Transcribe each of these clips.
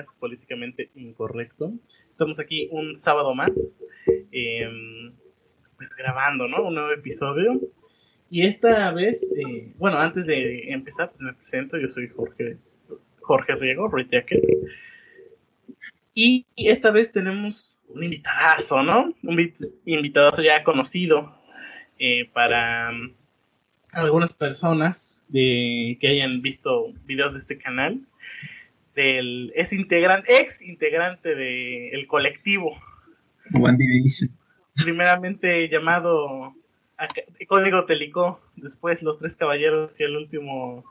podcast políticamente incorrecto. Estamos aquí un sábado más, em, pues grabando, ¿no? Un nuevo episodio. Y esta vez, eh, bueno, antes de empezar, pues me presento, yo soy Jorge, Jorge Riego, Retaker. Y esta vez tenemos un invitadazo, ¿no? Un invitadazo ya conocido eh, para um, algunas personas de, que hayan visto videos de este canal. Del, es integrante, ex integrante del colectivo. One Division. Primeramente llamado Código Telicó, después Los Tres Caballeros y el último,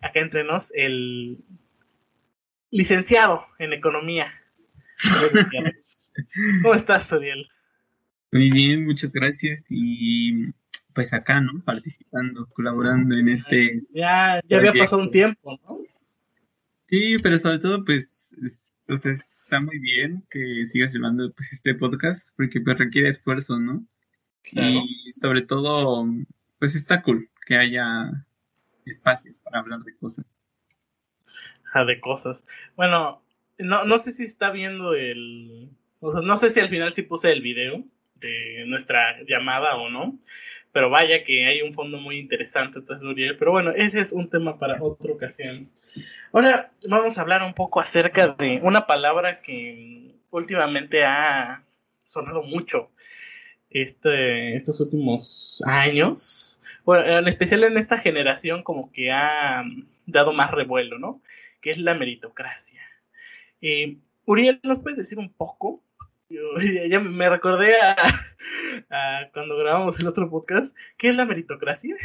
acá entre nos, el licenciado en Economía. ¿Cómo estás, Uriel? Muy bien, muchas gracias. Y pues acá, ¿no? Participando, colaborando en este. Ya, ya había pasado un tiempo, ¿no? Sí, pero sobre todo, pues, entonces está muy bien que sigas llevando pues, este podcast, porque pues requiere esfuerzo, ¿no? Y sobre todo, pues está cool que haya espacios para hablar de cosas. Ah, de cosas. Bueno, no, no sé si está viendo el... O sea, no sé si al final sí puse el video de nuestra llamada o no. Pero vaya que hay un fondo muy interesante tras Uriel. Pero bueno, ese es un tema para otra ocasión. Ahora vamos a hablar un poco acerca de una palabra que últimamente ha sonado mucho este, estos últimos años. Bueno, en especial en esta generación como que ha dado más revuelo, ¿no? Que es la meritocracia. Eh, Uriel, ¿nos puedes decir un poco? Ya me recordé a, cuando grabamos el otro podcast. ¿Qué es la meritocracia?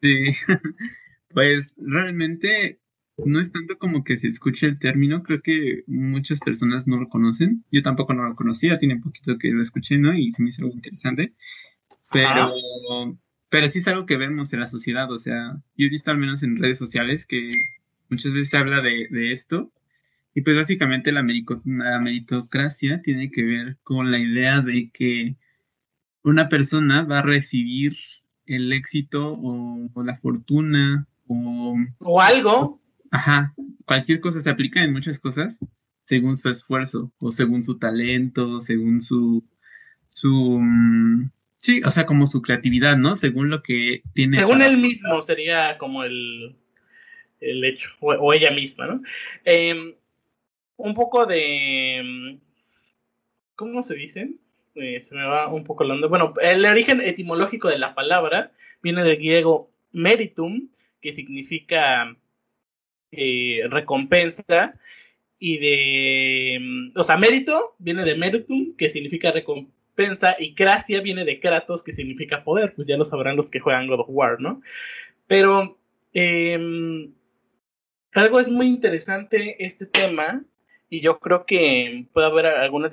Sí, pues realmente no es tanto como que se escuche el término, creo que muchas personas no lo conocen. Yo tampoco no lo conocía, tiene poquito que lo escuché, ¿no? Y se me hizo algo interesante. Pero, pero sí es algo que vemos en la sociedad, o sea, yo he visto al menos en redes sociales que muchas veces se habla de, de esto y pues básicamente la, meritocracia tiene que ver con la idea de que una persona va a recibir el éxito o, la fortuna o... O algo. Ajá, cualquier cosa se aplica en muchas cosas según su esfuerzo o según su talento, según su... su mm, sí, o sea, como su creatividad, ¿no? Según lo que tiene... Según él mismo sería como el, el hecho, o, ella misma, ¿no? Eh, un poco de... Mm, ¿Cómo se dice? Eh, se me va un poco hablando. Bueno, el origen etimológico de la palabra viene del griego meritum, que significa eh, recompensa, y de... Mm, o sea, mérito viene de meritum, que significa recompensa, y gracia viene de kratos, que significa poder. Pues ya lo sabrán los que juegan God of War, ¿no? Pero... Eh, algo es muy interesante este tema y yo creo que puede haber algunas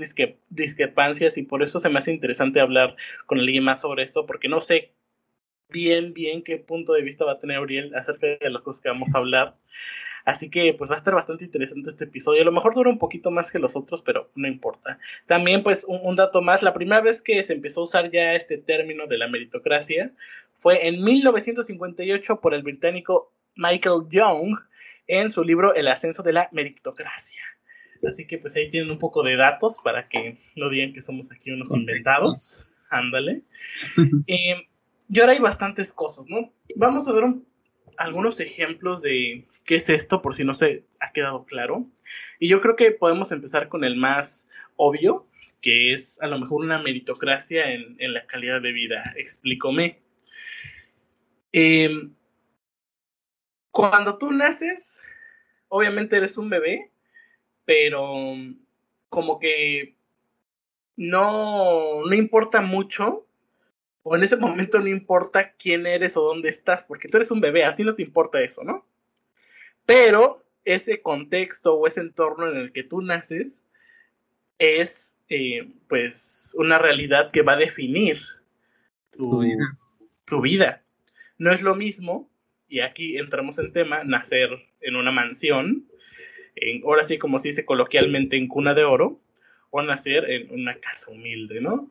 discrepancias y por eso se me hace interesante hablar con alguien más sobre esto, porque no sé bien, bien qué punto de vista va a tener Uriel acerca de las cosas que vamos a hablar. Así que pues va a estar bastante interesante este episodio. A lo mejor dura un poquito más que los otros, pero no importa. También pues un, un, dato más, la primera vez que se empezó a usar ya este término de la meritocracia fue en 1958 por el británico Michael Young en su libro El ascenso de la meritocracia. Así que pues ahí tienen un poco de datos para que no digan que somos aquí unos inventados. Ándale. Eh, y ahora hay bastantes cosas, ¿no? Vamos a ver algunos ejemplos de qué es esto, por si no se ha quedado claro. Y yo creo que podemos empezar con el más obvio, que es a lo mejor una meritocracia en, la calidad de vida. Explícome. Eh, cuando tú naces, obviamente eres un bebé pero como que no, no importa mucho, o en ese momento no importa quién eres o dónde estás, porque tú eres un bebé, a ti no te importa eso, ¿no? Pero ese contexto o ese entorno en el que tú naces es eh, pues una realidad que va a definir tu, vida. tu vida. No es lo mismo, y aquí entramos en tema, nacer en una mansión ahora sí como se dice coloquialmente, en cuna de oro, o nacer en una casa humilde, ¿no?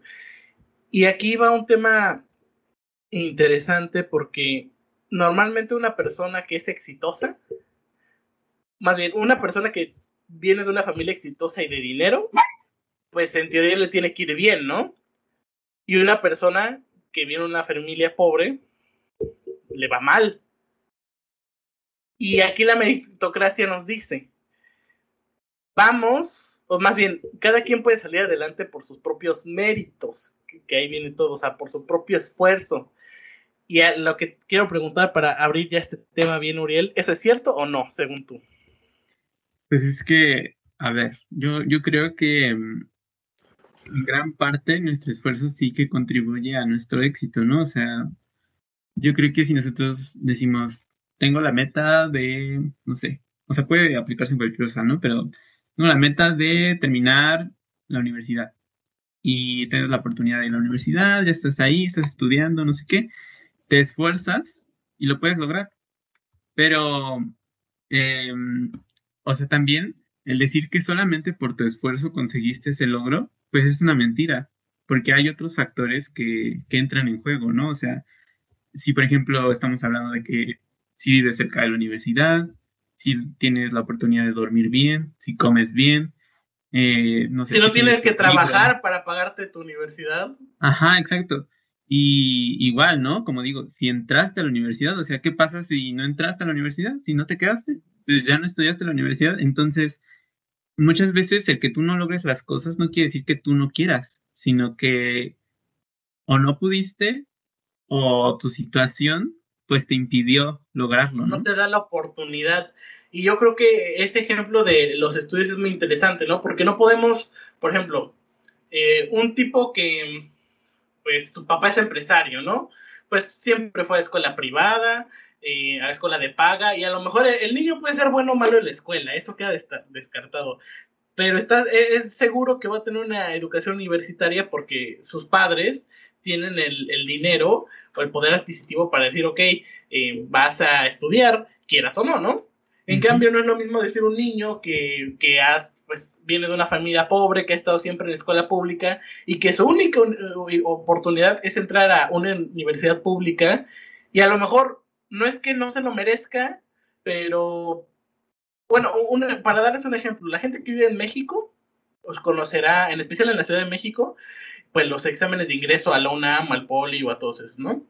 Y aquí va un tema interesante porque normalmente una persona que es exitosa, más bien una persona que viene de una familia exitosa y de dinero, pues en teoría le tiene que ir bien, ¿no? Y una persona que viene de una familia pobre, le va mal. Y aquí la meritocracia nos dice, vamos, o más bien, cada quien puede salir adelante por sus propios méritos, que, ahí viene todo, o sea, por su propio esfuerzo. Y lo que quiero preguntar para abrir ya este tema bien, Uriel, ¿eso es cierto o no, según tú? Pues es que, a ver, yo, yo creo que mm, en gran parte nuestro esfuerzo sí que contribuye a nuestro éxito, ¿no? O sea, yo creo que si nosotros decimos, tengo la meta de, no sé, o sea, puede aplicarse en cualquier cosa, ¿no? Pero tengo la meta de terminar la universidad y tienes la oportunidad de ir a la universidad, ya estás ahí, estás estudiando, no sé qué, te esfuerzas y lo puedes lograr. Pero, em, o sea, también el decir que solamente por tu esfuerzo conseguiste ese logro, pues es una mentira, porque hay otros factores que, que entran en juego, ¿no? O sea, si por ejemplo estamos hablando de que si vives cerca de la universidad, si tienes la oportunidad de dormir bien, si comes bien, eh, no sé. Si no tienes que trabajar para pagarte tu universidad. Ajá, exacto. Y igual, ¿no? Como digo, si entraste a la universidad, o sea, ¿qué pasa si no entraste a la universidad? Si no te quedaste, pues ya no estudiaste en la universidad. Entonces, muchas veces el que tú no logres las cosas no quiere decir que tú no quieras, sino que o no pudiste o tu situación pues te impidió lograrlo, ¿no? Te da la oportunidad. Y yo creo que ese ejemplo de los estudios es muy interesante, ¿no? Porque no podemos, por ejemplo, eh, un tipo que, pues tu papá es empresario, ¿no? Pues siempre fue a escuela privada, eh, a escuela de paga, y a lo mejor el, niño puede ser bueno o malo en la escuela, eso queda descartado. Pero está, e, es seguro que va a tener una educación universitaria porque sus padres tienen el, el dinero o el poder adquisitivo para decir, ok, eh, vas a estudiar, quieras o no, ¿no? En cambio, no es lo mismo decir un niño que, que pues, viene de una familia pobre, que ha estado siempre en la escuela pública y que su única eh, oportunidad es entrar a una universidad pública y a lo mejor no es que no se lo merezca, pero bueno, para darles un ejemplo, la gente que vive en México, os conocerá, en especial en la Ciudad de México, pues los exámenes de ingreso a la UNAM, al Poli o a todos esos, ¿no?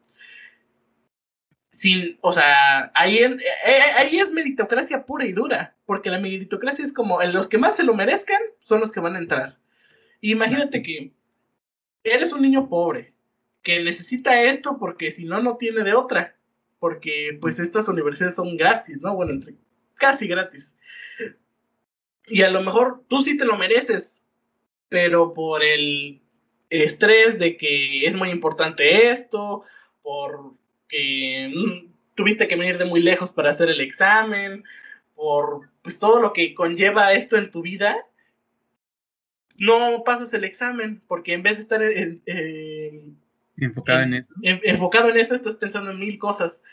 Sin, o sea, ahí, eh, eh, ahí es meritocracia pura y dura, porque la meritocracia es como los que más se lo merezcan son los que van a entrar. Imagínate que eres un niño pobre, que necesita esto porque si no, no tiene de otra, porque pues estas universidades son gratis, ¿no? Bueno, entre, casi gratis. Y a lo mejor tú sí te lo mereces, pero por el estrés de que es muy importante esto, porque mm, tuviste que venir de muy lejos para hacer el examen, por pues todo lo que conlleva esto en tu vida, no pasas el examen, porque en vez de estar enfocado en, eso. enfocado en eso, estás pensando en mil cosas.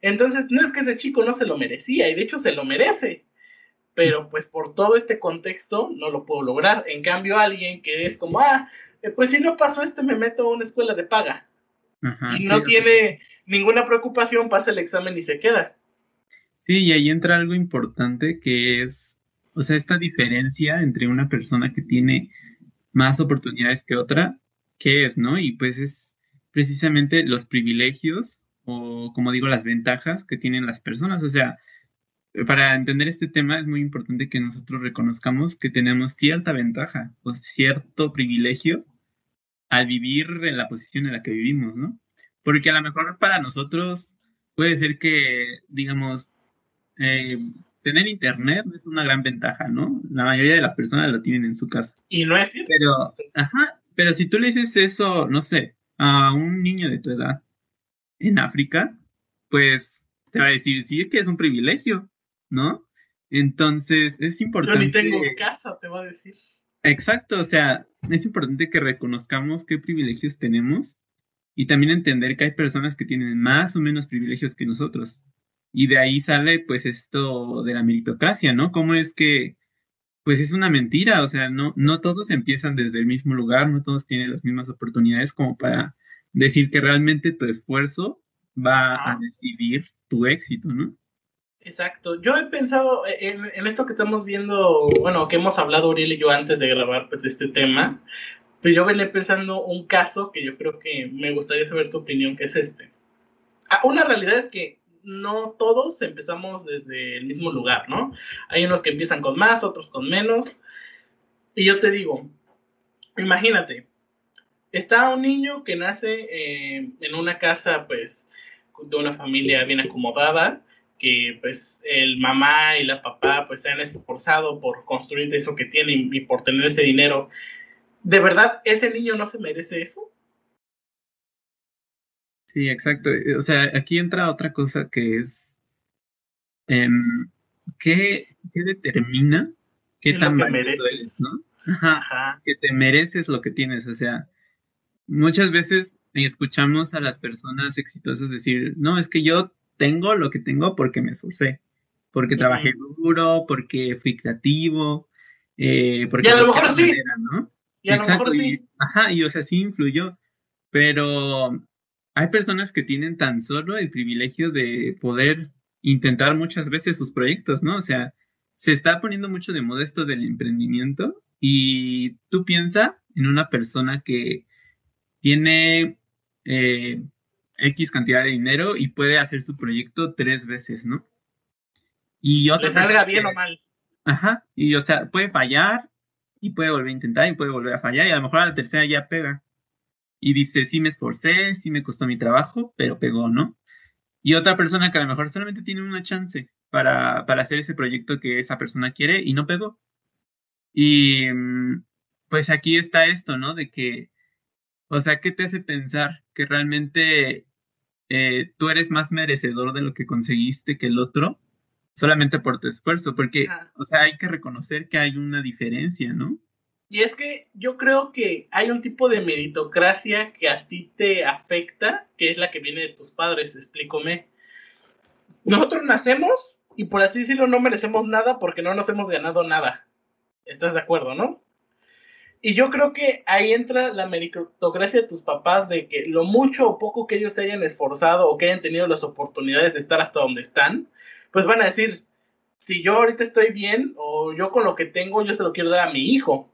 Entonces, no es que ese chico no se lo merecía, y de hecho se lo merece, pero pues por todo este contexto no lo puedo lograr. En cambio, alguien que es como, ah, eh, pues si no pasó este, me meto a una escuela de paga. y no tiene ninguna preocupación, pasa el examen y se queda. Sí, y ahí entra algo importante que es, o sea, esta diferencia entre una persona que tiene más oportunidades que otra, ¿qué es, no? Y pues es precisamente los privilegios o, como digo, las ventajas que tienen las personas. O sea, para entender este tema es muy importante que nosotros reconozcamos que tenemos cierta ventaja o cierto privilegio al vivir en la posición en la que vivimos, ¿no? Porque a lo mejor para nosotros puede ser que, digamos, eh, tener internet es una gran ventaja, ¿no? La mayoría de las personas lo tienen en su casa. Y no es cierto. Pero, ajá, pero si tú le dices eso, no sé, a un niño de tu edad en África, pues te va a decir, sí, es que es un privilegio, ¿no? Entonces, es importante. Yo ni tengo casa, te va a decir. Exacto, o sea, es importante que reconozcamos qué privilegios tenemos y también entender que hay personas que tienen más o menos privilegios que nosotros. Y de ahí sale pues esto de la meritocracia, ¿no? ¿Cómo es que pues es una mentira, o sea, no, no todos empiezan desde el mismo lugar, no todos tienen las mismas oportunidades como para decir que realmente tu esfuerzo va a decidir tu éxito, ¿no? Exacto. Yo he pensado en, esto que estamos viendo, bueno, que hemos hablado Uriel y yo antes de grabar pues, este tema, pero yo venía pensando un caso que yo creo que me gustaría saber tu opinión, que es este. Ah, una realidad es que no todos empezamos desde el mismo lugar, ¿no? Hay unos que empiezan con más, otros con menos. Y yo te digo, imagínate, está un niño que nace eh, en una casa, pues, de una familia bien acomodada, que pues el mamá y la papá pues se han esforzado por construir eso que tienen y por tener ese dinero. ¿De verdad ese niño no se merece eso? Sí, exacto. O sea, aquí entra otra cosa que es em, ¿qué, determina qué tan valioso eres, ¿no? Ajá, Que te mereces lo que tienes. O sea, muchas veces escuchamos a las personas exitosas decir, no, es que yo tengo lo que tengo porque me esforcé, porque trabajé duro, porque fui creativo, eh, porque... Y a lo mejor sí. ¿no? Y a lo mejor sí. ajá, y o sea, sí influyó, pero hay personas que tienen tan solo el privilegio de poder intentar muchas veces sus proyectos, ¿no? O sea, se está poniendo mucho de moda esto del emprendimiento y tú piensa en una persona que tiene eh, X cantidad de dinero y puede hacer su proyecto tres veces, ¿no? Y otra Le salga bien o mal. Ajá, y o sea, puede fallar y puede volver a intentar y puede volver a fallar y a lo mejor a la tercera ya pega. Y dice, sí me esforcé, sí me costó mi trabajo, pero pegó, ¿no? Y otra persona que a lo mejor solamente tiene una chance para, para hacer ese proyecto que esa persona quiere y no pegó. Y mm, pues aquí está esto, ¿no? De que o sea, ¿qué te hace pensar que realmente eh, tú eres más merecedor de lo que conseguiste que el otro solamente por tu esfuerzo? Porque, o sea, hay que reconocer que hay una diferencia, ¿no? Y es que yo creo que hay un tipo de meritocracia que a ti te afecta, que es la que viene de tus padres, explícame. Nosotros nacemos y por así decirlo no merecemos nada porque no nos hemos ganado nada. ¿Estás de acuerdo, no? Y yo creo que ahí entra la meritocracia de tus papás, de que lo mucho o poco que ellos se hayan esforzado o que hayan tenido las oportunidades de estar hasta donde están, pues van a decir, si yo ahorita estoy bien o yo con lo que tengo, yo se lo quiero dar a mi hijo.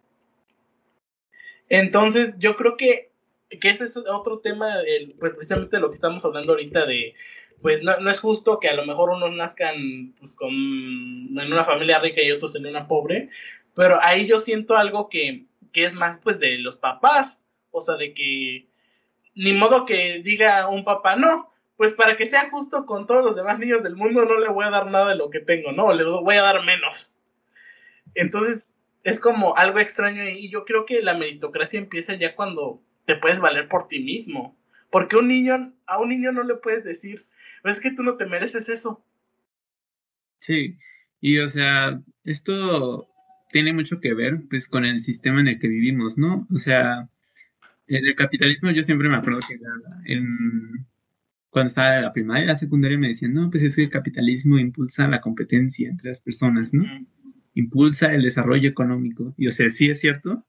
Entonces, yo creo que, que ese es otro tema, pues precisamente lo que estamos hablando ahorita de, pues no, no, es justo que a lo mejor unos nazcan pues, con, en una familia rica y otros en una pobre, pero ahí yo siento algo que que es más pues de los papás, o sea, de que ni modo que diga un papá, no, pues para que sea justo con todos los demás niños del mundo no le voy a dar nada de lo que tengo, no, le voy a dar menos. Entonces, es como algo extraño y yo creo que la meritocracia empieza ya cuando te puedes valer por ti mismo. Porque un niño, a un niño no le puedes decir, es que tú no te mereces eso. Sí, y o sea, esto tiene mucho que ver pues con el sistema en el que vivimos, ¿no? O sea, en el capitalismo yo siempre me acuerdo que en, cuando estaba en la primaria y la secundaria me decían, no, pues es que el capitalismo impulsa la competencia entre las personas, ¿no? Impulsa el desarrollo económico. Y o sea, sí es cierto,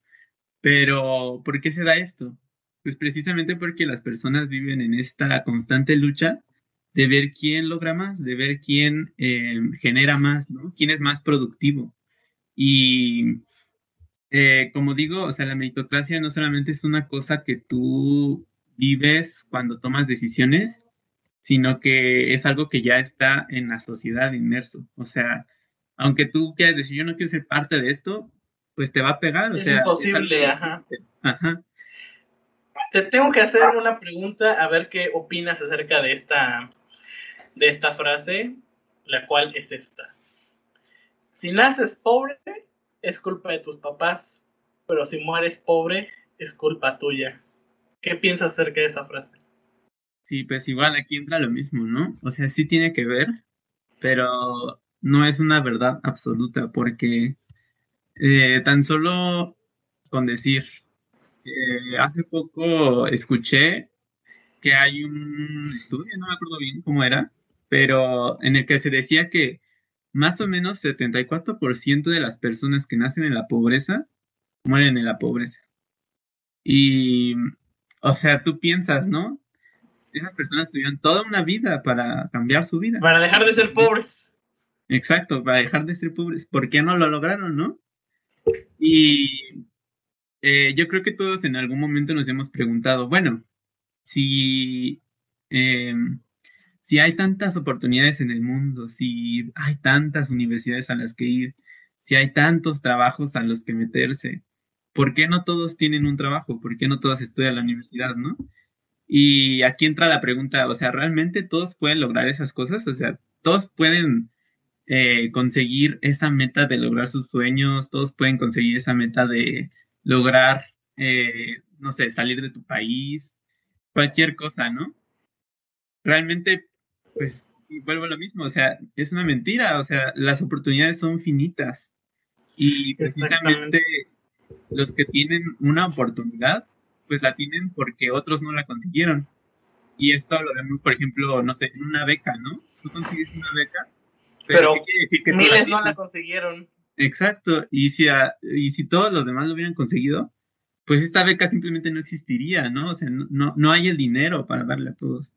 pero ¿por qué se da esto? Pues precisamente porque las personas viven en esta constante lucha de ver quién logra más, de ver quién eh, genera más, ¿no? ¿Quién es más productivo? Y eh, como digo, o sea, la meritocracia no solamente es una cosa que tú vives cuando tomas decisiones, sino que es algo que ya está en la sociedad inmerso. O sea, aunque tú quieras decir, yo no quiero ser parte de esto, pues te va a pegar. O es sea, imposible, ajá. ajá. Te tengo que hacer una pregunta a ver qué opinas acerca de esta, de esta frase, la cual es esta. Si naces pobre, es culpa de tus papás, pero si mueres pobre, es culpa tuya. ¿Qué piensas acerca de esa frase? Sí, pues igual aquí entra lo mismo, ¿no? O sea, sí tiene que ver, pero no es una verdad absoluta, porque eh, tan solo con decir, eh, hace poco escuché que hay un estudio, no me acuerdo bien cómo era, pero en el que se decía que más o menos 74% de las personas que nacen en la pobreza mueren en la pobreza. Y, o sea, tú piensas, ¿no? Esas personas tuvieron toda una vida para cambiar su vida. Para dejar de ser pobres. Exacto, para dejar de ser pobres. ¿Por qué no lo lograron, no? Y eh, yo creo que todos en algún momento nos hemos preguntado, bueno, si, em, si hay tantas oportunidades en el mundo, si hay tantas universidades a las que ir, si hay tantos trabajos a los que meterse, ¿por qué no todos tienen un trabajo? ¿Por qué no todos estudian la universidad, no? Y aquí entra la pregunta, o sea, ¿realmente todos pueden lograr esas cosas? O sea, todos pueden eh, conseguir esa meta de lograr sus sueños, todos pueden conseguir esa meta de lograr, eh, no sé, salir de tu país, cualquier cosa, ¿no? Realmente, pues, vuelvo a lo mismo, o sea, es una mentira, o sea, las oportunidades son finitas y precisamente los que tienen una oportunidad, pues la tienen porque otros no la consiguieron. Y esto lo vemos, por ejemplo, no sé, en una beca, ¿no? Tú consigues una beca pero, miles no la consiguieron. Exacto, y si, y si todos los demás lo hubieran conseguido, pues esta beca simplemente no existiría, ¿no? O sea, no, no hay el dinero para darle a todos.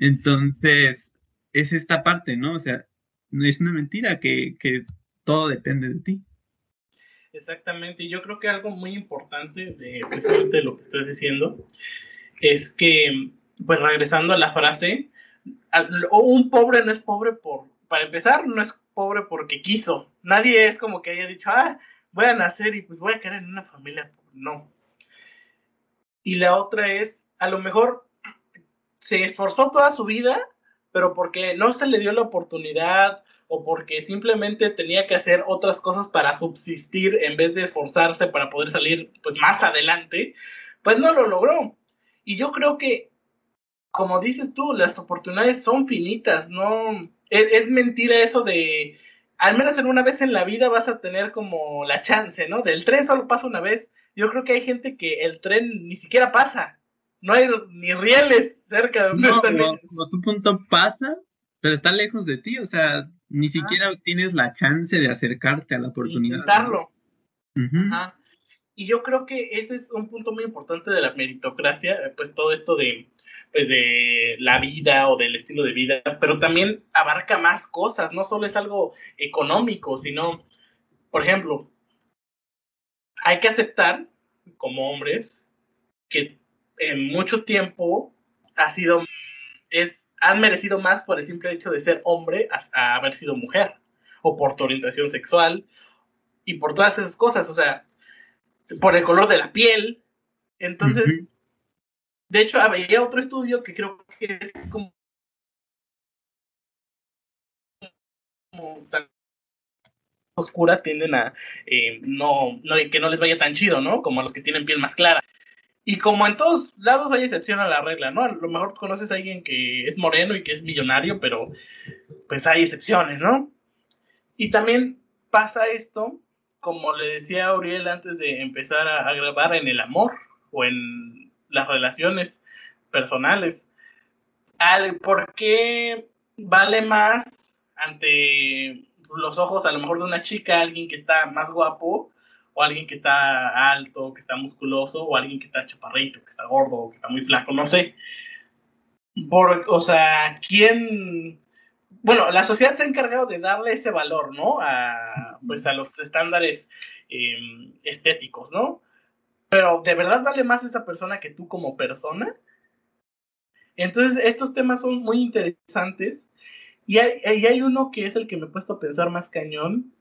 Entonces, es esta parte, ¿no? O sea, es una mentira que, todo depende de ti. Exactamente, yo creo que algo muy importante de precisamente lo que estás diciendo es que, pues regresando a la frase, un pobre no es pobre por para empezar, no es pobre porque quiso. Nadie es como que haya dicho, ah, voy a nacer y pues voy a quedar en una familia. No. Y la otra es, a lo mejor se esforzó toda su vida, pero porque no se le dio la oportunidad o porque simplemente tenía que hacer otras cosas para subsistir en vez de esforzarse para poder salir pues más adelante, pues no lo logró. Y yo creo que, como dices tú, las oportunidades son finitas, no, es, mentira eso de, al menos en una vez en la vida vas a tener como la chance, ¿no? Del tren solo pasa una vez. Yo creo que hay gente que el tren ni siquiera pasa. No hay ni rieles cerca de donde están ellos. tu punto pasa, pero está lejos de ti, o sea, ni siquiera tienes la chance de acercarte a la oportunidad. Intentarlo. Y yo creo que ese es un punto muy importante de la meritocracia, pues todo esto de pues de la vida o del estilo de vida, pero también abarca más cosas, no solo es algo económico, sino, por ejemplo, hay que aceptar como hombres que en mucho tiempo ha sido, es, han merecido más por el simple hecho de ser hombre a, haber sido mujer, o por tu orientación sexual, y por todas esas cosas, o sea, por el color de la piel. Entonces, de hecho, había otro estudio que creo que es como, tan oscura tienden a eh, no, no, que no les vaya tan chido, ¿no? Como a los que tienen piel más clara. Y como en todos lados hay excepción a la regla, ¿no? A lo mejor conoces a alguien que es moreno y que es millonario, pero pues hay excepciones, ¿no? Y también pasa esto, como le decía a antes de empezar a grabar, en el amor o en las relaciones personales. ¿Por qué vale más ante los ojos a lo mejor de una chica alguien que está más guapo o alguien que está alto, que está musculoso o alguien que está chaparrito, que está gordo, que está muy flaco, no sé. Por, o sea, ¿quién? Bueno, la sociedad se ha encargado de darle ese valor, ¿no? A, pues a los estándares em, estéticos, ¿no? pero ¿de verdad vale más esa persona que tú como persona? Entonces, estos temas son muy interesantes. Y hay, hay uno que es el que me he puesto a pensar más cañón,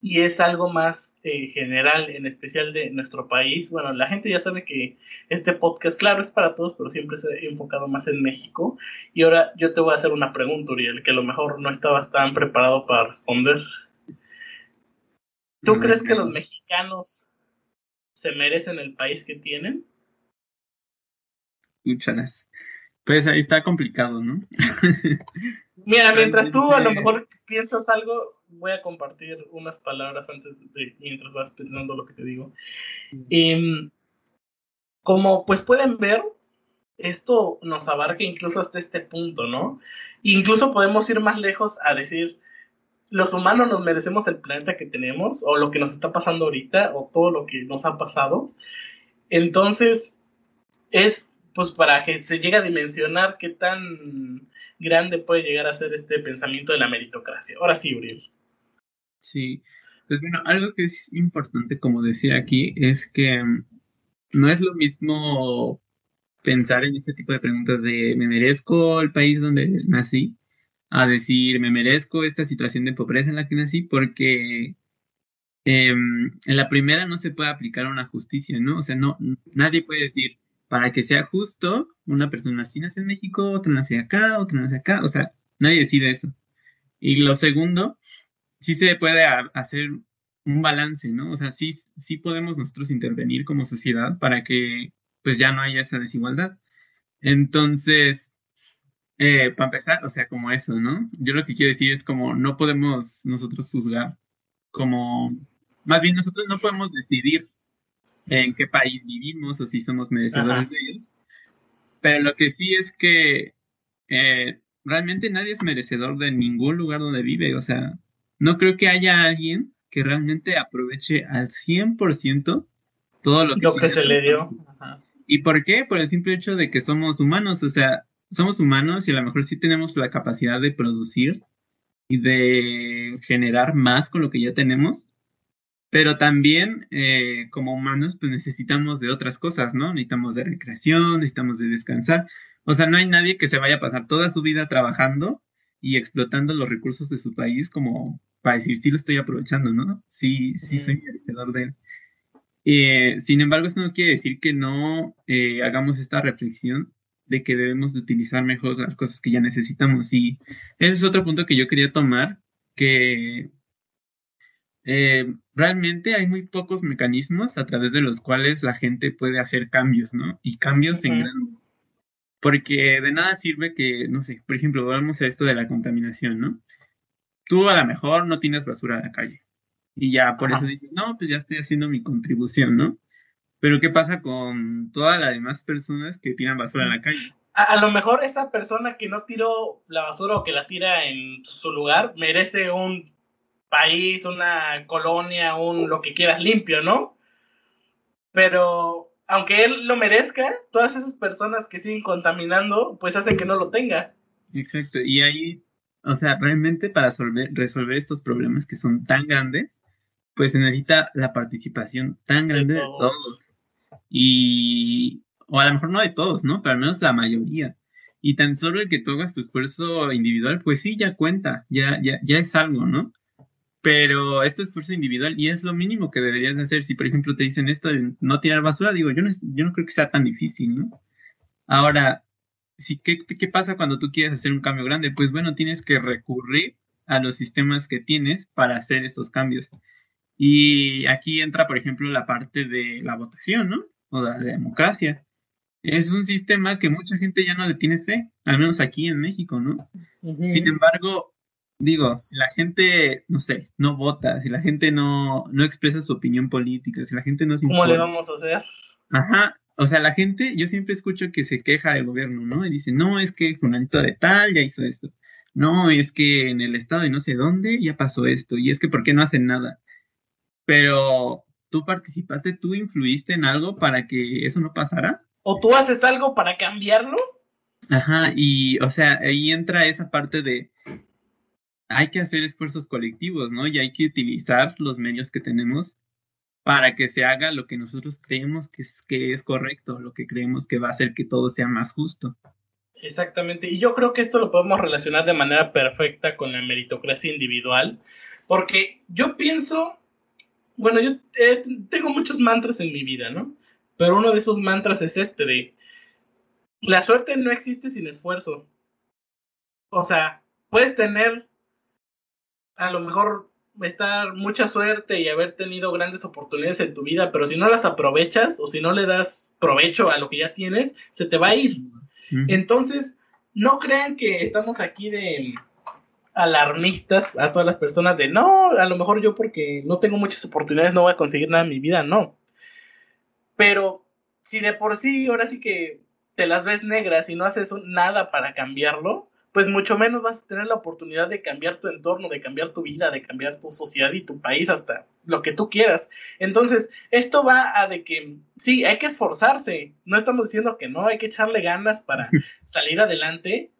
y es algo más eh, general, en especial de nuestro país. Bueno, la gente ya sabe que este podcast, claro, es para todos, pero siempre se ha enfocado más en México. Y ahora yo te voy a hacer una pregunta, Uriel, que a lo mejor no estabas tan preparado para responder. ¿Tú crees que los mexicanos se merecen el país que tienen? Muchas Pues ahí está complicado, ¿no? Mira, mientras tú a lo mejor piensas algo, voy a compartir unas palabras antes de, mientras vas pensando lo que te digo. Em, como pues pueden ver, esto nos abarca incluso hasta este punto, ¿no? Incluso podemos ir más lejos a decir, los humanos nos merecemos el planeta que tenemos, o lo que nos está pasando ahorita, o todo lo que nos ha pasado. Entonces, es pues para que se llegue a dimensionar qué tan grande puede llegar a ser este pensamiento de la meritocracia. Ahora sí, Uriel. Sí, pues bueno, algo que es importante, como decía aquí, es que mm, no es lo mismo pensar en este tipo de preguntas de ¿me merezco el país donde nací? a decir ¿me merezco esta situación de pobreza en la que nací? Porque em, en la primera no se puede aplicar una justicia, ¿no? O sea, no, nadie puede decir para que sea justo, una persona así nace en México, otra nace acá, otra nace acá, o sea, nadie decide eso. Y lo segundo, sí se puede hacer un balance, ¿no? O sea, sí, sí podemos nosotros intervenir como sociedad para que pues ya no haya esa desigualdad. Entonces, eh, para empezar, o sea, como eso, ¿no? Yo lo que quiero decir es como no podemos nosotros juzgar, como, más bien nosotros no podemos decidir en qué país vivimos o si somos merecedores de ellos. Pero lo que sí es que eh, realmente nadie es merecedor de ningún lugar donde vive. O sea, no creo que haya alguien que realmente aproveche al 100% todo lo que, lo que se le dio. ¿Y por qué? Por el simple hecho de que somos humanos. O sea, somos humanos y a lo mejor sí tenemos la capacidad de producir y de generar más con lo que ya tenemos. Pero también, eh, como humanos, pues necesitamos de otras cosas, ¿no? Necesitamos de recreación, necesitamos de descansar. O sea, no hay nadie que se vaya a pasar toda su vida trabajando y explotando los recursos de su país como para decir, sí lo estoy aprovechando, ¿no? Sí, sí, soy merecedor de él. Eh, sin embargo, eso no quiere decir que no eh, hagamos esta reflexión de que debemos de utilizar mejor las cosas que ya necesitamos. Y ese es otro punto que yo quería tomar, que eh, realmente hay muy pocos mecanismos a través de los cuales la gente puede hacer cambios, ¿no? Y cambios en grande. Porque de nada sirve que, no sé, por ejemplo, volvamos a esto de la contaminación, ¿no? Tú a lo mejor no tienes basura en la calle. Y ya por eso dices, no, pues ya estoy haciendo mi contribución, ¿no? Pero ¿qué pasa con todas las demás personas que tiran basura en la calle? A, a, lo mejor esa persona que no tiró la basura o que la tira en su lugar merece un país, una colonia, un lo que quieras limpio, ¿no? Pero aunque él lo merezca, todas esas personas que siguen contaminando, pues hacen que no lo tenga. Exacto, y ahí, o sea, realmente para resolver, resolver estos problemas que son tan grandes, pues se necesita la participación tan grande de todos. de todos. Y, o a lo mejor no de todos, ¿no? Pero al menos la mayoría. Y tan solo el que tú hagas tu esfuerzo individual, pues sí, ya cuenta, ya, ya, ya es algo, ¿no? pero esto es esfuerzo individual y es lo mínimo que deberías hacer. Si, por ejemplo, te dicen esto de no tirar basura, digo, yo no, yo no creo que sea tan difícil, ¿no? Ahora, si, ¿qué, ¿qué pasa cuando tú quieres hacer un cambio grande? Pues bueno, tienes que recurrir a los sistemas que tienes para hacer estos cambios. Y aquí entra, por ejemplo, la parte de la votación, ¿no? O de la democracia. Es un sistema que mucha gente ya no le tiene fe, al menos aquí en México, ¿no? Sin embargo, digo, si la gente, no sé, no vota, si la gente no, no expresa su opinión política, si la gente no se ¿Cómo le vamos a hacer? Ajá, o sea, la gente, yo siempre escucho que se queja del gobierno, ¿no? Y dice, no, es que Juanito de tal ya hizo esto. No, es que en el estado y no sé dónde ya pasó esto. Y es que ¿por qué no hacen nada? Pero, ¿tú participaste, tú influiste en algo para que eso no pasara? ¿O tú haces algo para cambiarlo? Ajá, y, o sea, ahí entra esa parte de, hay que hacer esfuerzos colectivos, ¿no? Y hay que utilizar los medios que tenemos para que se haga lo que nosotros creemos que es, que es correcto, lo que creemos que va a hacer que todo sea más justo. Exactamente, y yo creo que esto lo podemos relacionar de manera perfecta con la meritocracia individual, porque yo pienso, bueno, yo eh, tengo muchos mantras en mi vida, ¿no? Pero uno de esos mantras es este de, la suerte no existe sin esfuerzo. O sea, puedes tener a lo mejor estar mucha suerte y haber tenido grandes oportunidades en tu vida, pero si no las aprovechas o si no le das provecho a lo que ya tienes, se te va a ir. Entonces, no crean que estamos aquí de alarmistas a todas las personas de no, a lo mejor yo porque no tengo muchas oportunidades no voy a conseguir nada en mi vida, no. Pero si de por sí ahora sí que te las ves negras y no haces nada para cambiarlo, pues mucho menos vas a tener la oportunidad de cambiar tu entorno, de cambiar tu vida, de cambiar tu sociedad y tu país hasta lo que tú quieras. Entonces, esto va a de que sí, hay que esforzarse, no estamos diciendo que no, hay que echarle ganas para salir adelante,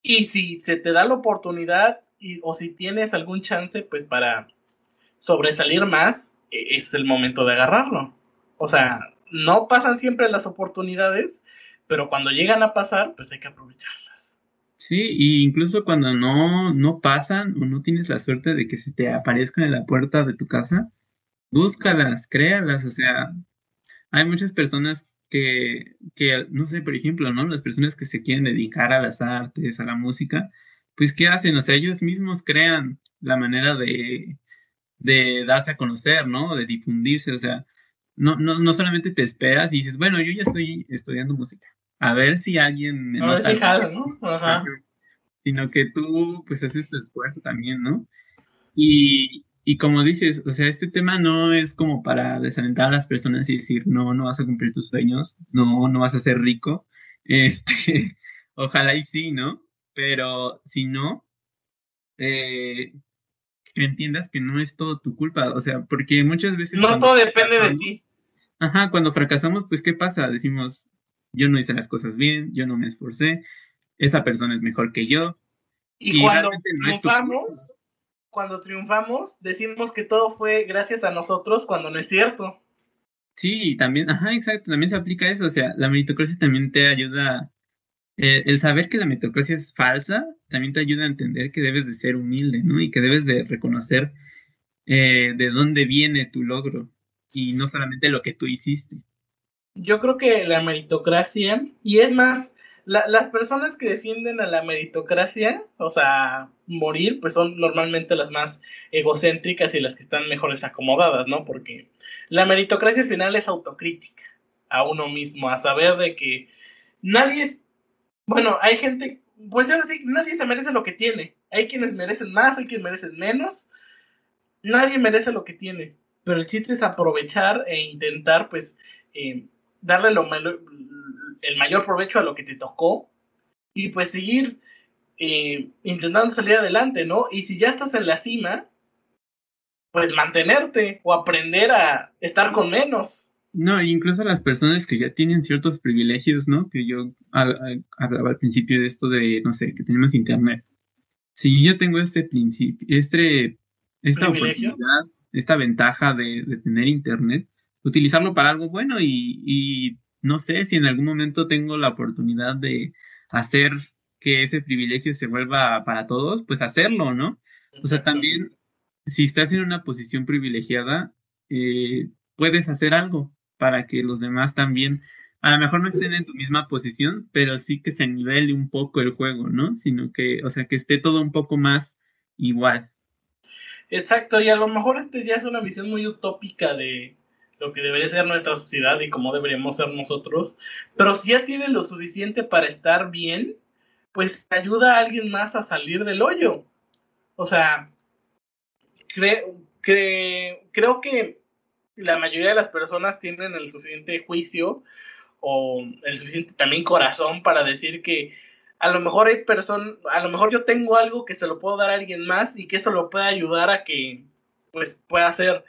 Y si se te da la oportunidad y, o si tienes algún chance, pues para sobresalir más, e, es el momento de agarrarlo. O sea, no pasan siempre las oportunidades, pero cuando llegan a pasar, pues hay que aprovecharlas. Sí, y incluso cuando no, no pasan o no tienes la suerte de que se te aparezcan en la puerta de tu casa, búscalas, créalas, o sea, hay muchas personas que, que, no sé, por ejemplo, ¿no? Las personas que se quieren dedicar a las artes, a la música, pues ¿qué hacen? O sea, ellos mismos crean la manera de, de darse a conocer, ¿no? De difundirse, o sea, no, no, no solamente te esperas y dices, bueno, yo ya estoy estudiando música, a ver si alguien me a ver si jalo, ¿no? Ajá. Sino que tú, pues, haces tu esfuerzo también, ¿no? Y, y como dices, o sea, este tema no es como para desalentar a las personas y decir, no, no vas a cumplir tus sueños, no, no vas a ser rico. Este, ojalá y sí, ¿no? Pero si no, eh, que entiendas que no es todo tu culpa, o sea, porque muchas veces... No todo depende de ti. Ajá, cuando fracasamos, pues ¿qué pasa? Decimos, yo no hice las cosas bien, yo no me esforcé, esa persona es mejor que yo. Y, cuando triunfamos, cuando triunfamos, decimos que todo fue gracias a nosotros cuando no es cierto. Sí, también, ajá, exacto, también se aplica eso, o sea, la meritocracia también te ayuda eh, el saber que la meritocracia es falsa también te ayuda a entender que debes de ser humilde, ¿no? Y que debes de reconocer eh, de dónde viene tu logro y no solamente lo que tú hiciste. Yo creo que la meritocracia, y es más, las personas que defienden a la meritocracia, o sea, morir, pues son normalmente las más egocéntricas y las que están mejores acomodadas, ¿no? Porque la meritocracia al final es autocrítica a uno mismo, a saber de que nadie bueno, hay gente, pues ahora sí, nadie se merece lo que tiene. Hay quienes merecen más, hay quienes merecen menos. Nadie merece lo que tiene. Pero el chiste es aprovechar e intentar, pues, eh, darle lo el mayor provecho a lo que te tocó y pues seguir eh, intentando salir adelante, ¿no? Y si ya estás en la cima, pues mantenerte o aprender a estar con menos. No, incluso las personas que ya tienen ciertos privilegios, ¿no? Que yo hablaba al principio de esto de, no sé, que tenemos internet. Si yo tengo este principio, este, esta oportunidad, esta ventaja de, tener internet, utilizarlo para algo bueno y, y no sé si en algún momento tengo la oportunidad de hacer que ese privilegio se vuelva para todos, pues hacerlo, ¿no? O sea, también, si estás en una posición privilegiada, eh, puedes hacer algo para que los demás también, a lo mejor no estén en tu misma posición, pero sí que se nivele un poco el juego, ¿no? Sino que, o sea, que esté todo un poco más igual. Exacto, y a lo mejor este ya es una visión muy utópica de lo que debería ser nuestra sociedad y cómo deberíamos ser nosotros, pero si ya tiene lo suficiente para estar bien, pues ayuda a alguien más a salir del hoyo. O sea, creo que la mayoría de las personas tienen el suficiente juicio o el suficiente también corazón para decir que a lo mejor hay personas, a lo mejor yo tengo algo que se lo puedo dar a alguien más y que eso lo puede ayudar a que pues pueda ser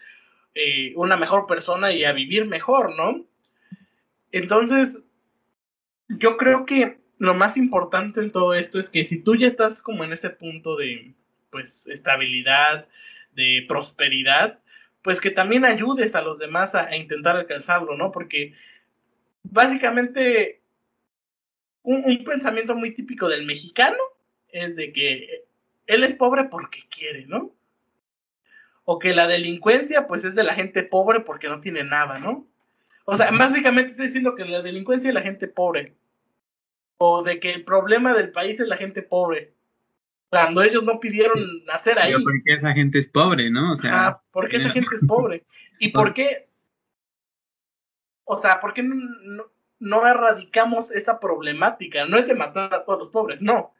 eh, una mejor persona y a vivir mejor, ¿no? Entonces, yo creo que lo más importante en todo esto es que si tú ya estás como en ese punto de pues estabilidad, de prosperidad, pues que también ayudes a los demás a, intentar alcanzarlo, ¿no? Porque básicamente un, pensamiento muy típico del mexicano es de que él es pobre porque quiere, ¿no? O que la delincuencia pues es de la gente pobre porque no tiene nada, ¿no? O sea, básicamente está diciendo que la delincuencia es la gente pobre. O de que el problema del país es la gente pobre cuando ellos no pidieron nacer ahí. Pero porque esa gente es pobre, ¿no? O sea, ah, porque esa gente es pobre. ¿Y por qué? O sea, ¿por qué no, no, erradicamos esa problemática? No es de matar a todos los pobres, no,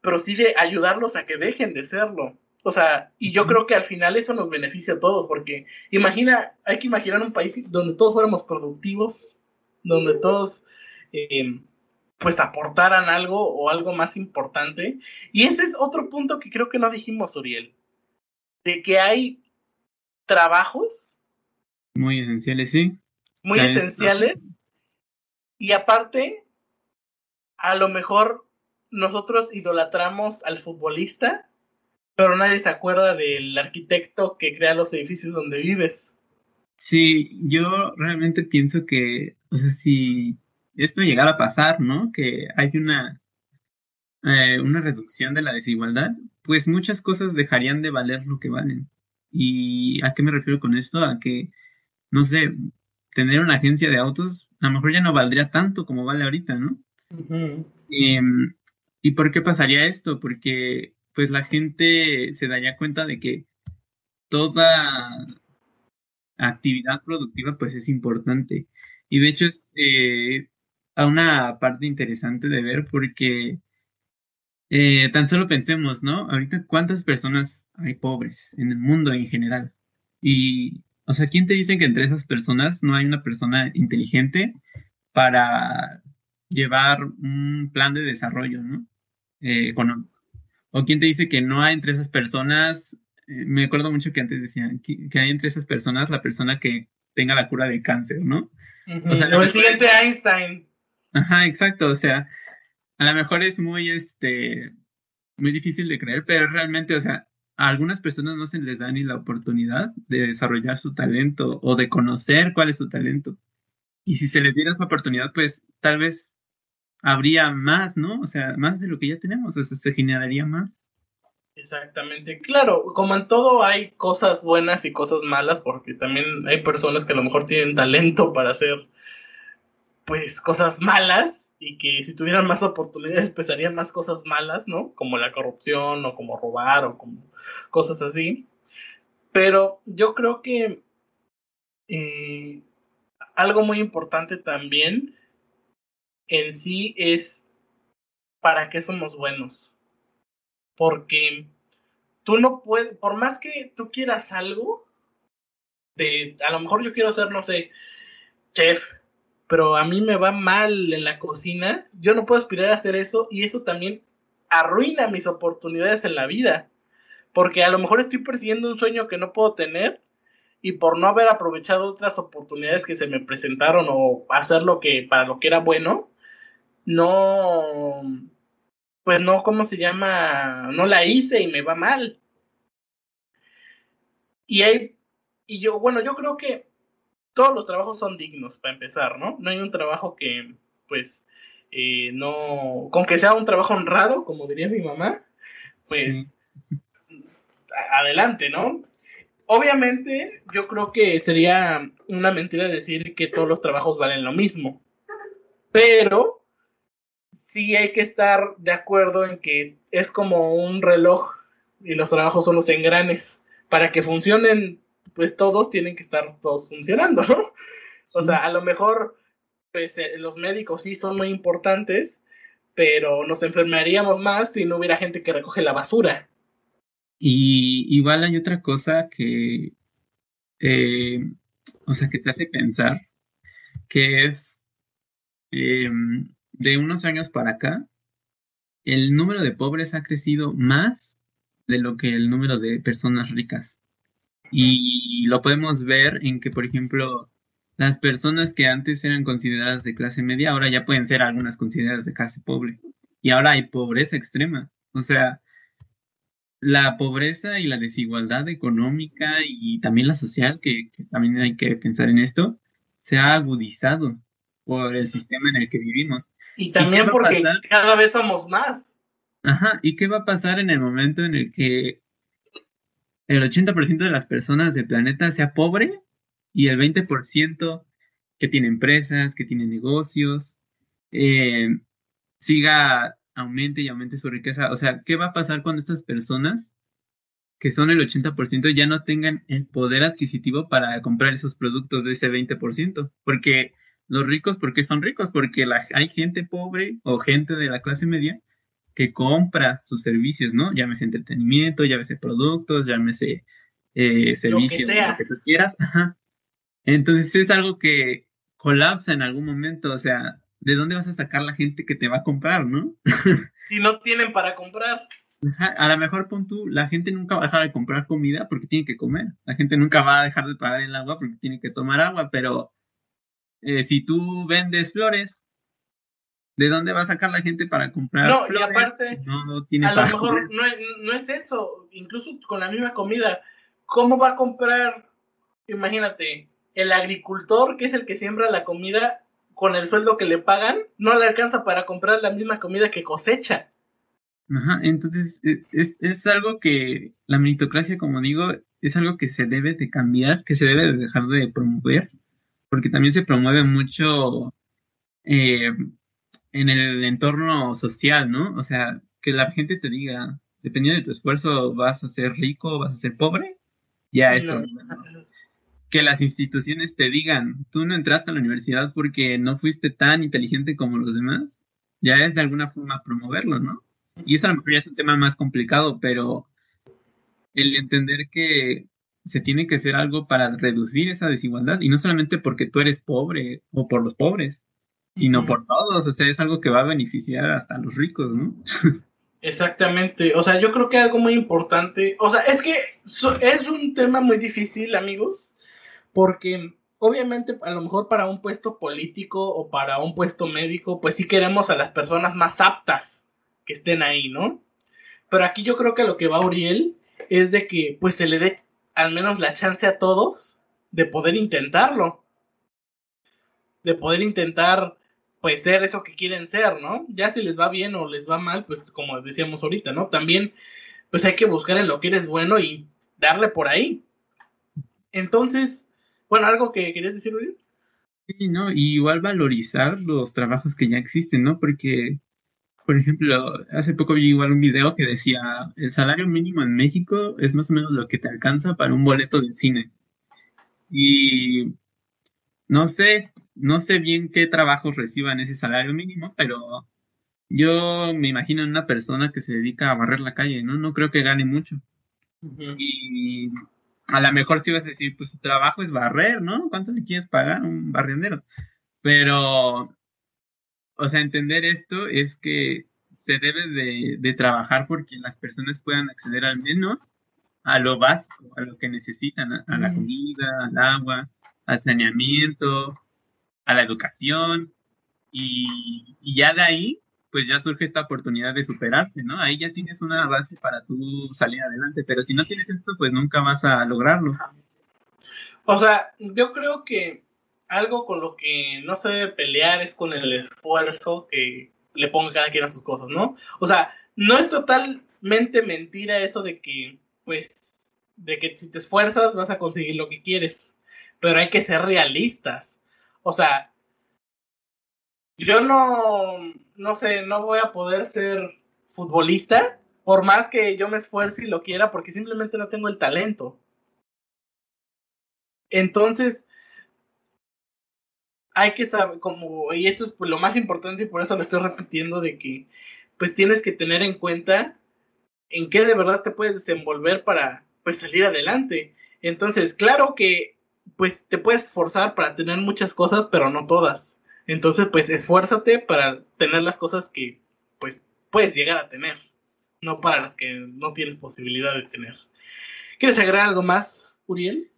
pero sí de ayudarlos a que dejen de serlo. O sea, y yo creo que al final eso nos beneficia a todos, porque imagina, hay que imaginar un país donde todos fuéramos productivos, donde todos eh, pues aportaran algo o algo más importante. Y ese es otro punto que creo que no dijimos, Uriel, de que hay trabajos. Muy esenciales, sí. Muy esenciales. Y aparte, a lo mejor nosotros idolatramos al futbolista, pero nadie se acuerda del arquitecto que crea los edificios donde vives. Sí, yo realmente pienso que, o sea, si esto llegara a pasar, ¿no? Que hay una, eh, una reducción de la desigualdad, pues muchas cosas dejarían de valer lo que valen. ¿Y a qué me refiero con esto? A que, no sé, tener una agencia de autos a lo mejor ya no valdría tanto como vale ahorita, ¿no? Em, ¿Y por qué pasaría esto? Porque pues la gente se daría cuenta de que toda actividad productiva pues es importante. Y de hecho es eh, una parte interesante de ver porque eh, tan solo pensemos, ¿no? Ahorita cuántas personas hay pobres en el mundo en general. Y, o sea, ¿quién te dice que entre esas personas no hay una persona inteligente para llevar un plan de desarrollo, ¿no? Eh, económico. O quién te dice que no hay entre esas personas, eh, me acuerdo mucho que antes decían que, hay entre esas personas la persona que tenga la cura del cáncer, ¿no? o, sea, el siguiente Einstein. Ajá, exacto, o sea, a lo mejor es muy, este, muy difícil de creer, pero realmente, o sea, a algunas personas no se les da ni la oportunidad de desarrollar su talento o de conocer cuál es su talento. Y si se les diera esa oportunidad, pues tal vez habría más, ¿no? O sea, más de lo que ya tenemos, se generaría más. Exactamente, claro, como en todo hay cosas buenas y cosas malas, porque también hay personas que a lo mejor tienen talento para hacer, pues, cosas malas y que si tuvieran más oportunidades empezarían más cosas malas, ¿no? Como la corrupción o como robar o como cosas así. Pero yo creo que eh, algo muy importante también en sí es para qué somos buenos. Porque tú no puedes, por más que tú quieras algo, de, a lo mejor yo quiero ser, no sé, chef, pero a mí me va mal en la cocina, yo no puedo aspirar a hacer eso y eso también arruina mis oportunidades en la vida. Porque a lo mejor estoy persiguiendo un sueño que no puedo tener y por no haber aprovechado otras oportunidades que se me presentaron o hacer lo que para lo que era bueno, no, pues no, ¿cómo se llama? No la hice y me va mal. Y hay, y yo, bueno, yo creo que todos los trabajos son dignos para empezar, ¿no? No hay un trabajo que, pues, eh, no, con que sea un trabajo honrado, como diría mi mamá, pues, adelante, ¿no? Obviamente, yo creo que sería una mentira decir que todos los trabajos valen lo mismo, pero sí hay que estar de acuerdo en que es como un reloj y los trabajos son los engranes. Para que funcionen, pues todos tienen que estar todos funcionando, ¿no? O sea, a lo mejor, pues eh, los médicos sí son muy importantes, pero nos enfermaríamos más si no hubiera gente que recoge la basura. Y igual hay otra cosa que, eh, o sea, que te hace pensar, que es, em, de unos años para acá, el número de pobres ha crecido más de lo que el número de personas ricas. Y lo podemos ver en que, por ejemplo, las personas que antes eran consideradas de clase media, ahora ya pueden ser algunas consideradas de clase pobre. Y ahora hay pobreza extrema. O sea, la pobreza y la desigualdad económica y también la social, que, que también hay que pensar en esto, se ha agudizado por el sistema en el que vivimos. Y también porque cada vez somos más. Ajá, ¿y qué va a pasar en el momento en el que el 80% de las personas del planeta sea pobre y el 20% que tiene empresas, que tiene negocios, eh, siga, aumente y aumente su riqueza? O sea, ¿qué va a pasar cuando estas personas que son el 80% ya no tengan el poder adquisitivo para comprar esos productos de ese 20%? Porque los ricos, ¿por qué son ricos? Porque la, hay gente pobre o gente de la clase media que compra sus servicios, ¿no? Llámese entretenimiento, llámese productos, llámese eh, servicios, lo que, tú quieras. Ajá. Entonces es algo que colapsa en algún momento, o sea, ¿de dónde vas a sacar la gente que te va a comprar, no? si no tienen para comprar. a lo mejor pon tú, la gente nunca va a dejar de comprar comida porque tiene que comer. La gente nunca va a dejar de pagar el agua porque tiene que tomar agua, pero eh, si tú vendes flores, ¿De dónde va a sacar la gente para comprar? No, y aparte, no, tiene a lo mejor no es, no es eso, incluso con la misma comida, ¿cómo va a comprar, imagínate, el agricultor que es el que siembra la comida con el sueldo que le pagan, no le alcanza para comprar la misma comida que cosecha? Ajá, entonces e, es, es algo que la meritocracia, como digo, es algo que se debe de cambiar, que se debe de dejar de promover, porque también se promueve mucho eh, en el entorno social, ¿no? O sea, que la gente te diga, dependiendo de tu esfuerzo, vas a ser rico, vas a ser pobre, ya es Que las instituciones te digan, tú no entraste a la universidad porque no fuiste tan inteligente como los demás, ya es de alguna forma promoverlo, ¿no? Y eso a lo mejor ya es un tema más complicado, pero el entender que se tiene que hacer algo para reducir esa desigualdad, y no solamente porque tú eres pobre o por los pobres, sino por todos, o sea, es algo que va a beneficiar hasta a los ricos, ¿no? Exactamente, o sea, yo creo que algo muy importante, o sea, es que es un tema muy difícil, amigos, porque obviamente a lo mejor para un puesto político o para un puesto médico, pues sí queremos a las personas más aptas que estén ahí, ¿no? Pero aquí yo creo que lo que va Uriel es de que pues se le dé al menos la chance a todos de poder intentarlo. De poder intentar pues ser eso que quieren ser, ¿no? Ya si les va bien o les va mal, pues como decíamos ahorita, ¿no? También pues hay que buscar en lo que eres bueno y darle por ahí. Entonces, bueno, algo que querías decir, Uriel. Sí, no, igual valorizar los trabajos que ya existen, ¿no? Porque, por ejemplo, hace poco vi igual un video que decía, el salario mínimo en México es más o menos lo que te alcanza para un boleto de cine. Y no sé, no sé bien qué trabajos reciban ese salario mínimo, pero yo me imagino una persona que se dedica a barrer la calle, ¿no? No creo que gane mucho. Y a lo mejor si vas a decir, pues su trabajo es barrer, ¿no? ¿Cuánto le quieres pagar a un barrendero? Pero, o sea, entender esto es que se debe de, de trabajar porque las personas puedan acceder al menos a lo básico, a lo que necesitan, a, la comida, al agua, al saneamiento, a la educación y, ya de ahí pues ya surge esta oportunidad de superarse, ¿no? Ahí ya tienes una base para tú salir adelante, pero si no tienes esto, pues nunca vas a lograrlo. O sea, yo creo que algo con lo que no se debe pelear es con el esfuerzo que le ponga cada quien a sus cosas, ¿no? O sea, no es totalmente mentira eso de que, pues, de que si te esfuerzas vas a conseguir lo que quieres, pero hay que ser realistas. O sea, yo no, no sé, no voy a poder ser futbolista por más que yo me esfuerce y lo quiera porque simplemente no tengo el talento. Entonces, hay que saber, como, y esto es pues, lo más importante y por eso lo estoy repitiendo, de que pues tienes que tener en cuenta en qué de verdad te puedes desenvolver para pues salir adelante. Entonces, claro que pues te puedes esforzar para tener muchas cosas, pero no todas. Entonces, pues esfuérzate para tener las cosas que pues puedes llegar a tener, no para las que no tienes posibilidad de tener. ¿Quieres agregar algo más, Uriel?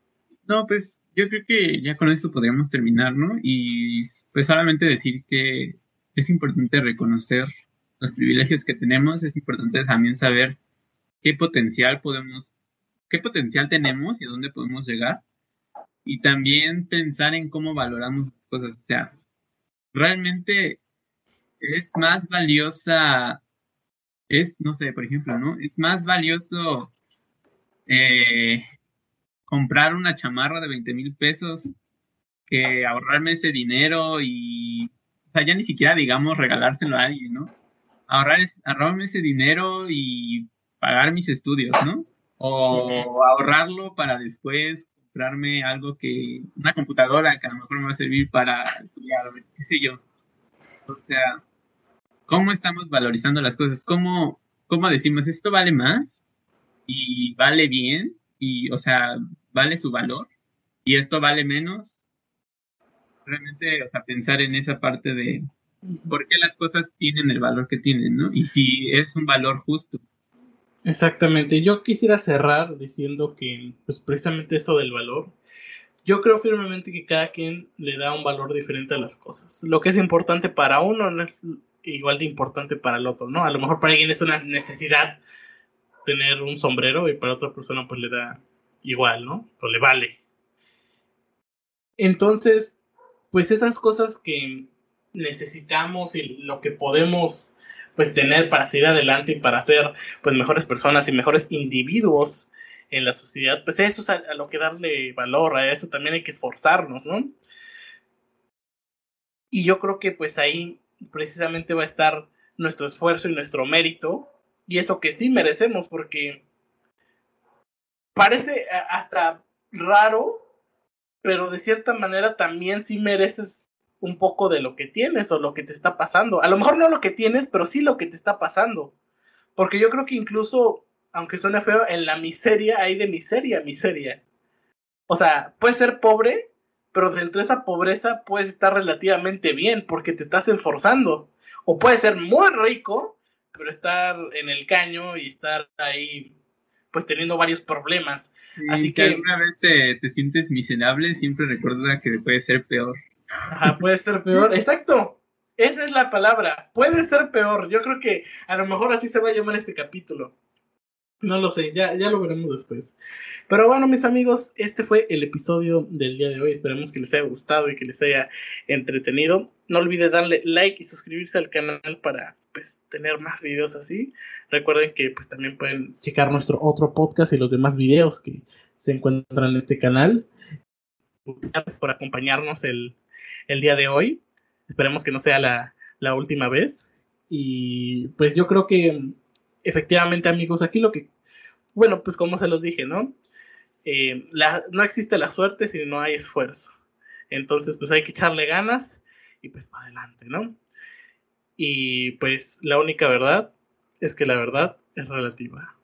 No, pues yo creo que ya con esto podríamos terminar, ¿no? Y pues solamente decir que es importante reconocer los privilegios que tenemos, es importante también saber qué potencial podemos, qué potencial tenemos y a dónde podemos llegar y también pensar en cómo valoramos las cosas. O sea, realmente es más valiosa, es, no sé, por ejemplo, ¿no? Es más valioso eh, comprar una chamarra de 20 mil pesos que ahorrarme ese dinero y, o sea, ya ni siquiera, digamos, regalárselo a alguien, ¿no? Ahorrar ahorrarme ese dinero y pagar mis estudios, ¿no? O ahorrarlo para después comprarme algo que, una computadora que a lo mejor me va a servir para estudiar, qué sé yo. O sea, ¿cómo estamos valorizando las cosas? ¿Cómo, cómo decimos esto vale más? Y vale bien, y, o sea, vale su valor, y esto vale menos. Realmente, o sea, pensar en esa parte de por qué las cosas tienen el valor que tienen, ¿no? Y si es un valor justo. Exactamente. Yo quisiera cerrar diciendo que, pues precisamente eso del valor. Yo creo firmemente que cada quien le da un valor diferente a las cosas. Lo que es importante para uno no es igual de importante para el otro, ¿no? A lo mejor para alguien es una necesidad tener un sombrero y para otra persona pues le da igual, ¿no? O le vale. Entonces, pues esas cosas que necesitamos y lo que podemos pues tener para seguir adelante y para ser pues mejores personas y mejores individuos en la sociedad, pues eso es a, a, lo que darle valor, a eso también hay que esforzarnos, ¿no? Y yo creo que pues ahí precisamente va a estar nuestro esfuerzo y nuestro mérito, y eso que sí merecemos, porque parece hasta raro, pero de cierta manera también sí mereces un poco de lo que tienes o lo que te está pasando. A lo mejor no lo que tienes, pero sí lo que te está pasando. Porque yo creo que incluso, aunque suene feo, en la miseria hay de miseria miseria. O sea, puedes ser pobre, pero dentro de esa pobreza puedes estar relativamente bien porque te estás esforzando. O puedes ser muy rico, pero estar en el caño y estar ahí pues teniendo varios problemas. Así si que alguna vez te, te, sientes miserable, siempre recuerda que puede ser peor. Ajá, puede ser peor, exacto. Esa es la palabra. Puede ser peor. Yo creo que a lo mejor así se va a llamar este capítulo. No lo sé, ya, ya lo veremos después. Pero bueno, mis amigos, este fue el episodio del día de hoy. Esperemos que les haya gustado y que les haya entretenido. No olviden darle like y suscribirse al canal para pues tener más videos así. Recuerden que pues también pueden checar nuestro otro podcast y los demás videos que se encuentran en este canal. Gracias por acompañarnos el, el día de hoy. Esperemos que no sea la, la última vez. Y pues yo creo que efectivamente, amigos, aquí lo que, bueno, pues como se los dije, ¿no? Eh, la, no existe la suerte si no hay esfuerzo. Entonces, pues hay que echarle ganas y pues para adelante, ¿no? Y pues la única verdad es que la verdad es relativa.